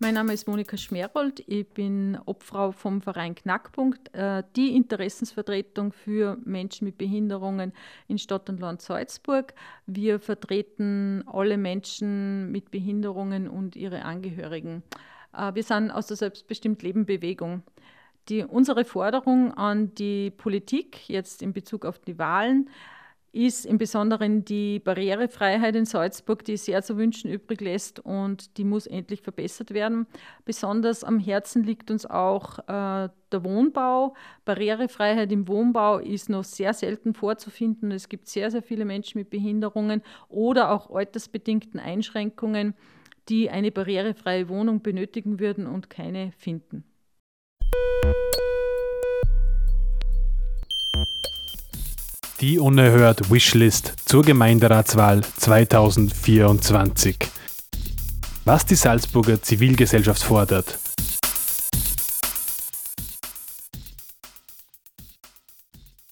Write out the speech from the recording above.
mein Name ist Monika Schmerold. Ich bin Obfrau vom Verein Knackpunkt, äh, die Interessensvertretung für Menschen mit Behinderungen in Stadt und Land Salzburg. Wir vertreten alle Menschen mit Behinderungen und ihre Angehörigen. Äh, wir sind aus der Selbstbestimmt Leben Bewegung. Die, unsere Forderung an die Politik jetzt in Bezug auf die Wahlen ist im Besonderen die Barrierefreiheit in Salzburg, die sehr zu wünschen übrig lässt und die muss endlich verbessert werden. Besonders am Herzen liegt uns auch äh, der Wohnbau. Barrierefreiheit im Wohnbau ist noch sehr selten vorzufinden. Es gibt sehr, sehr viele Menschen mit Behinderungen oder auch altersbedingten Einschränkungen, die eine barrierefreie Wohnung benötigen würden und keine finden. Die unerhört Wishlist zur Gemeinderatswahl 2024. Was die Salzburger Zivilgesellschaft fordert.